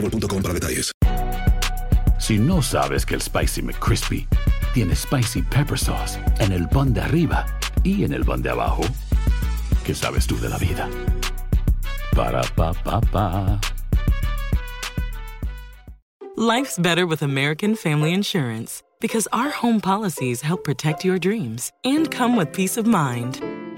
boostmobile.com para detalles. Si no sabes que el Spicy McCrispy tiene Spicy Pepper Sauce en el pan de arriba y en el pan de abajo, ¿qué sabes tú de la vida? Para, pa, pa, pa. Life's better with American Family Insurance because our home policies help protect your dreams and come with peace of mind.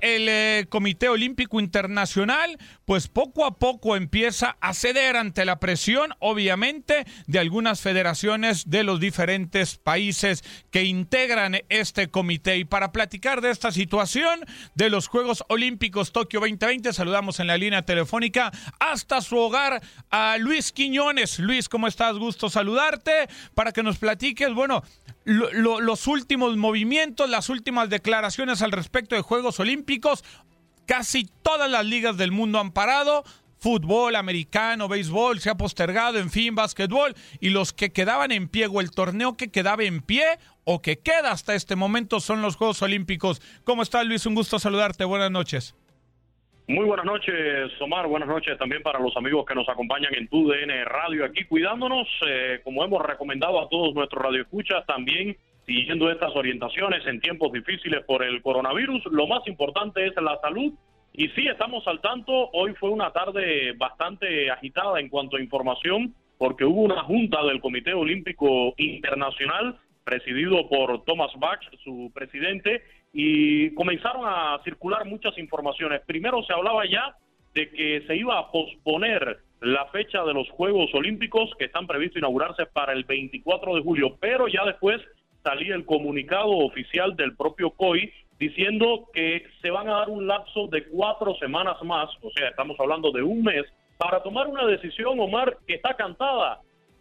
El eh, Comité Olímpico Internacional, pues poco a poco empieza a ceder ante la presión, obviamente, de algunas federaciones de los diferentes países que integran este comité. Y para platicar de esta situación de los Juegos Olímpicos Tokio 2020, saludamos en la línea telefónica hasta su hogar a Luis Quiñones. Luis, ¿cómo estás? Gusto saludarte para que nos platiques, bueno, lo- lo- los últimos movimientos, las últimas declaraciones al respecto de Juegos Olímpicos. Casi todas las ligas del mundo han parado. Fútbol, americano, béisbol, se ha postergado, en fin, básquetbol. Y los que quedaban en pie, o el torneo que quedaba en pie, o que queda hasta este momento, son los Juegos Olímpicos. ¿Cómo estás, Luis? Un gusto saludarte. Buenas noches. Muy buenas noches, Omar. Buenas noches también para los amigos que nos acompañan en tu DN Radio aquí, cuidándonos, eh, como hemos recomendado a todos nuestros radioescuchas, también siguiendo estas orientaciones en tiempos difíciles por el coronavirus. Lo más importante es la salud. Y sí, estamos al tanto. Hoy fue una tarde bastante agitada en cuanto a información, porque hubo una junta del Comité Olímpico Internacional presidido por Thomas Bach, su presidente, y comenzaron a circular muchas informaciones. Primero se hablaba ya de que se iba a posponer la fecha de los Juegos Olímpicos que están previstos inaugurarse para el 24 de julio, pero ya después salía el comunicado oficial del propio COI diciendo que se van a dar un lapso de cuatro semanas más, o sea, estamos hablando de un mes, para tomar una decisión, Omar, que está cantada.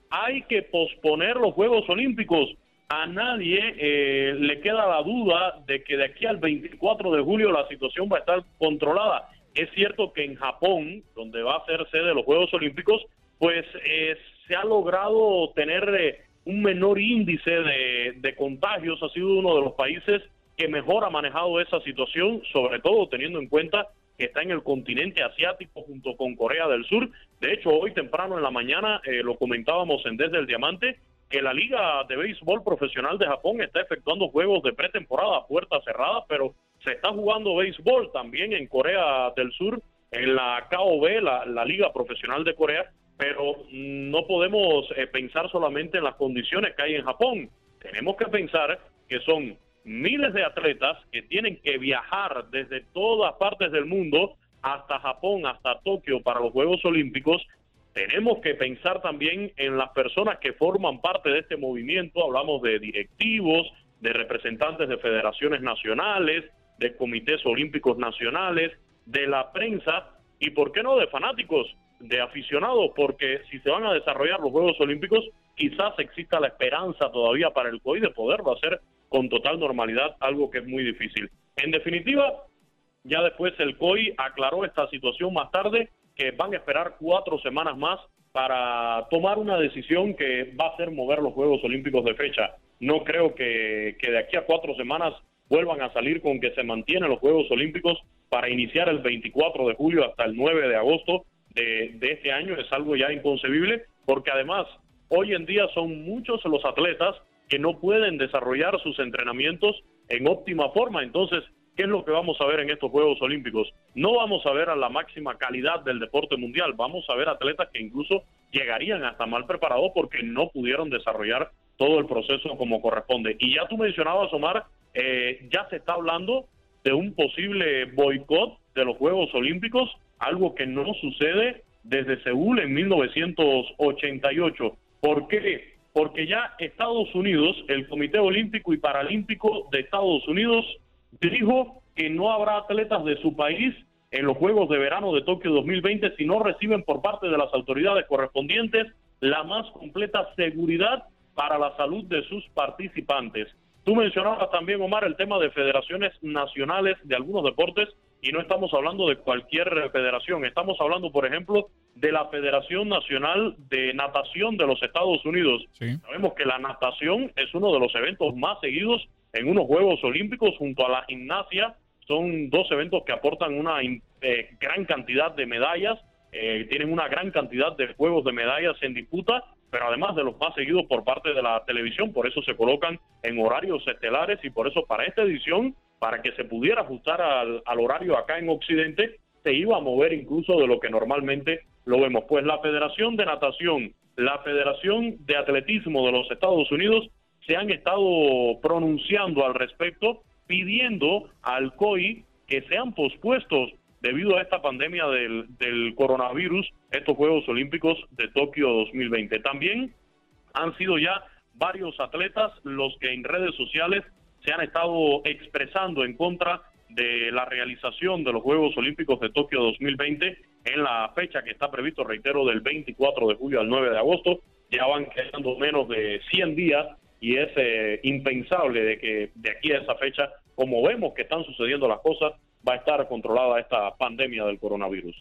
Hay que posponer los Juegos Olímpicos. A nadie eh, le queda la duda de que de aquí al 24 de julio la situación va a estar controlada. Es cierto que en Japón, donde va a ser sede de los Juegos Olímpicos, pues eh, se ha logrado tener eh, un menor índice de, de contagios. Ha sido uno de los países que mejor ha manejado esa situación, sobre todo teniendo en cuenta que está en el continente asiático junto con Corea del Sur. De hecho, hoy temprano en la mañana eh, lo comentábamos en Desde el Diamante, que la Liga de Béisbol Profesional de Japón está efectuando juegos de pretemporada puerta cerrada, pero se está jugando béisbol también en Corea del Sur, en la KOB, la, la Liga Profesional de Corea, pero no podemos eh, pensar solamente en las condiciones que hay en Japón. Tenemos que pensar que son miles de atletas que tienen que viajar desde todas partes del mundo hasta Japón, hasta Tokio para los Juegos Olímpicos. Tenemos que pensar también en las personas que forman parte de este movimiento. Hablamos de directivos, de representantes de federaciones nacionales, de comités olímpicos nacionales, de la prensa y, ¿por qué no, de fanáticos, de aficionados? Porque si se van a desarrollar los Juegos Olímpicos, quizás exista la esperanza todavía para el COI de poderlo hacer con total normalidad, algo que es muy difícil. En definitiva, ya después el COI aclaró esta situación más tarde, que van a esperar cuatro semanas más para tomar una decisión que va a ser mover los Juegos Olímpicos de fecha. No creo que, que de aquí a cuatro semanas vuelvan a salir con que se mantienen los Juegos Olímpicos para iniciar el 24 de julio hasta el 9 de agosto de, de este año. Es algo ya inconcebible porque además hoy en día son muchos los atletas que no pueden desarrollar sus entrenamientos en óptima forma. Entonces, ¿qué es lo que vamos a ver en estos Juegos Olímpicos? No vamos a ver a la máxima calidad del deporte mundial, vamos a ver atletas que incluso llegarían hasta mal preparados porque no pudieron desarrollar todo el proceso como corresponde. Y ya tú mencionabas, Omar, eh, ya se está hablando de un posible boicot de los Juegos Olímpicos, algo que no sucede desde Seúl en 1988. ¿Por qué? porque ya Estados Unidos, el Comité Olímpico y Paralímpico de Estados Unidos, dijo que no habrá atletas de su país en los Juegos de Verano de Tokio 2020 si no reciben por parte de las autoridades correspondientes la más completa seguridad para la salud de sus participantes. Tú mencionabas también, Omar, el tema de federaciones nacionales de algunos deportes y no estamos hablando de cualquier federación, estamos hablando, por ejemplo, de la Federación Nacional de Natación de los Estados Unidos. Sabemos que la natación es uno de los eventos más seguidos en unos Juegos Olímpicos junto a la gimnasia. Son dos eventos que aportan una eh, gran cantidad de medallas, eh, tienen una gran cantidad de juegos de medallas en disputa pero además de los más seguidos por parte de la televisión, por eso se colocan en horarios estelares y por eso para esta edición, para que se pudiera ajustar al, horario acá en Occidente, se iba a mover incluso de lo que normalmente lo vemos. Pues la Federación de Natación, la Federación de Atletismo de los Estados Unidos se han estado pronunciando al respecto, pidiendo al COI que sean pospuestos debido a esta pandemia del, del coronavirus, estos Juegos Olímpicos de Tokio 2020. También han sido ya varios atletas los que en redes sociales se han estado expresando en contra de la realización de los Juegos Olímpicos de Tokio 2020 en la fecha que está previsto, reitero, del 24 de julio al 9 de agosto. Ya van quedando menos de 100 días y es eh, impensable de que de aquí a esa fecha, como vemos que están sucediendo las cosas, va a estar controlada esta pandemia del coronavirus.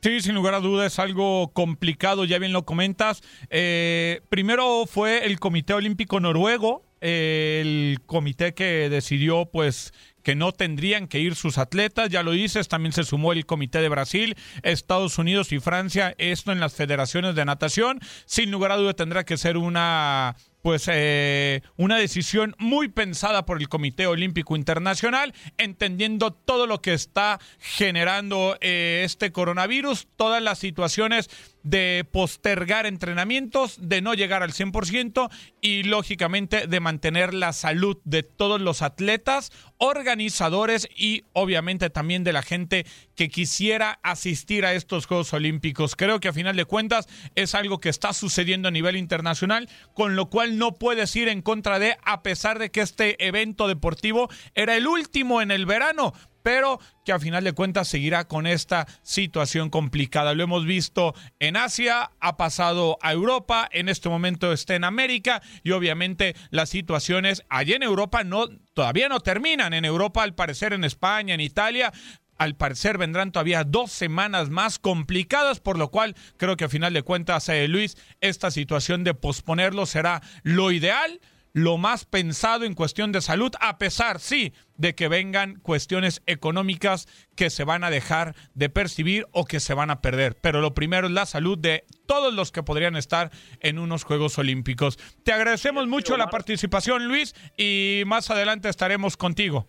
Sí, sin lugar a dudas, es algo complicado, ya bien lo comentas. Eh, primero fue el Comité Olímpico Noruego, el comité que decidió pues que no tendrían que ir sus atletas, ya lo dices, también se sumó el Comité de Brasil, Estados Unidos y Francia, esto en las federaciones de natación, sin lugar a dudas tendrá que ser una pues eh, una decisión muy pensada por el Comité Olímpico Internacional, entendiendo todo lo que está generando eh, este coronavirus, todas las situaciones de postergar entrenamientos, de no llegar al 100% y lógicamente de mantener la salud de todos los atletas, organizadores y obviamente también de la gente que quisiera asistir a estos Juegos Olímpicos. Creo que a final de cuentas es algo que está sucediendo a nivel internacional, con lo cual no puedes ir en contra de, a pesar de que este evento deportivo era el último en el verano, pero que a final de cuentas seguirá con esta situación complicada. Lo hemos visto en Asia, ha pasado a Europa, en este momento está en América y obviamente las situaciones allí en Europa no todavía no terminan. En Europa, al parecer en España, en Italia, al parecer vendrán todavía dos semanas más complicadas, por lo cual creo que a final de cuentas, eh, Luis, esta situación de posponerlo será lo ideal lo más pensado en cuestión de salud, a pesar, sí, de que vengan cuestiones económicas que se van a dejar de percibir o que se van a perder. Pero lo primero es la salud de todos los que podrían estar en unos Juegos Olímpicos. Te agradecemos mucho la participación, Luis, y más adelante estaremos contigo.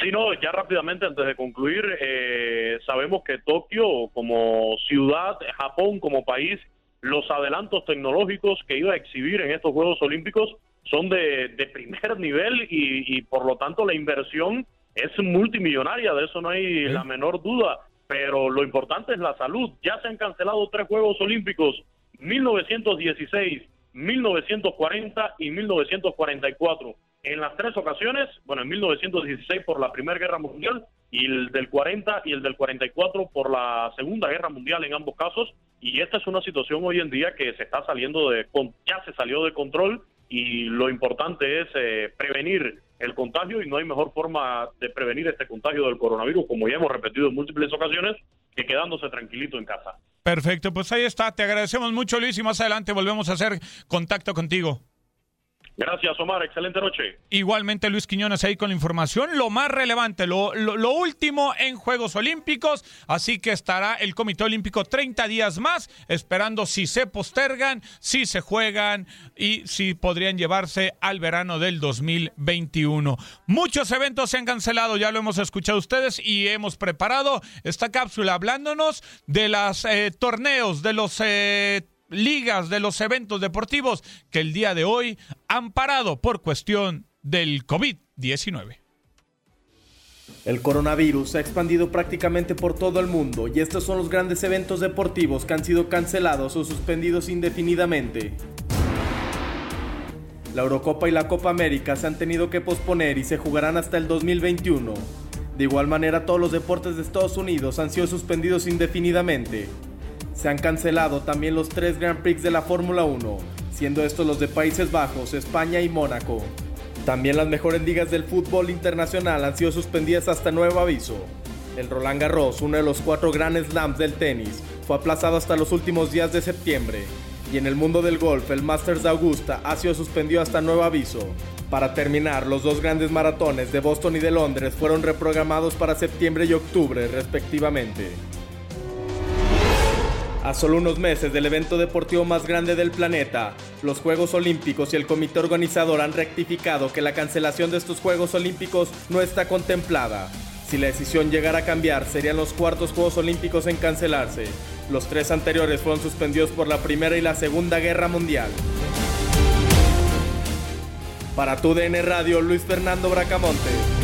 Sí, no, ya rápidamente antes de concluir, eh, sabemos que Tokio como ciudad, Japón como país, los adelantos tecnológicos que iba a exhibir en estos Juegos Olímpicos son de, primer nivel y, por lo tanto la inversión es multimillonaria, de eso no hay la menor duda, pero lo importante es la salud. Ya se han cancelado tres Juegos Olímpicos, 1916, 1940 y 1944. En las tres ocasiones, bueno, en 1916 por la Primera Guerra Mundial y el del 40 y el del 44 por la Segunda Guerra Mundial en ambos casos. Y esta es una situación hoy en día que se está saliendo de, ya se salió de control y lo importante es eh, prevenir el contagio y no hay mejor forma de prevenir este contagio del coronavirus, como ya hemos repetido en múltiples ocasiones, que quedándose tranquilito en casa. Perfecto, pues ahí está. Te agradecemos mucho, Luis, y más adelante volvemos a hacer contacto contigo. Gracias, Omar. Excelente noche. Igualmente, Luis Quiñones ahí con la información. Lo más relevante, lo, lo, último en Juegos Olímpicos. Así que estará el Comité Olímpico 30 días más, esperando si se postergan, si se juegan y si podrían llevarse al verano del 2021. Muchos eventos se han cancelado, ya lo hemos escuchado ustedes y hemos preparado esta cápsula hablándonos de los eh, torneos, de los eh, ligas de los eventos deportivos que el día de hoy han parado por cuestión del COVID-19. El coronavirus se ha expandido prácticamente por todo el mundo y estos son los grandes eventos deportivos que han sido cancelados o suspendidos indefinidamente. La Eurocopa y la Copa América se han tenido que posponer y se jugarán hasta el 2021. De igual manera todos los deportes de Estados Unidos han sido suspendidos indefinidamente. Se han cancelado también los tres Grand Prix de la Fórmula 1, siendo estos los de Países Bajos, España y Mónaco. También las mejores ligas del fútbol internacional han sido suspendidas hasta nuevo aviso. El Roland Garros, uno de los cuatro Grand Slams del tenis, fue aplazado hasta los últimos días de septiembre. Y en el mundo del golf, el Masters de Augusta ha sido suspendido hasta nuevo aviso. Para terminar, los dos grandes maratones de Boston y de Londres fueron reprogramados para septiembre y octubre, respectivamente. A solo unos meses del evento deportivo más grande del planeta, los Juegos Olímpicos y el comité organizador han rectificado que la cancelación de estos Juegos Olímpicos no está contemplada. Si la decisión llegara a cambiar, serían los cuartos Juegos Olímpicos en cancelarse. Los tres anteriores fueron suspendidos por la Primera y la Segunda Guerra Mundial. Para tu DN Radio, Luis Fernando Bracamonte.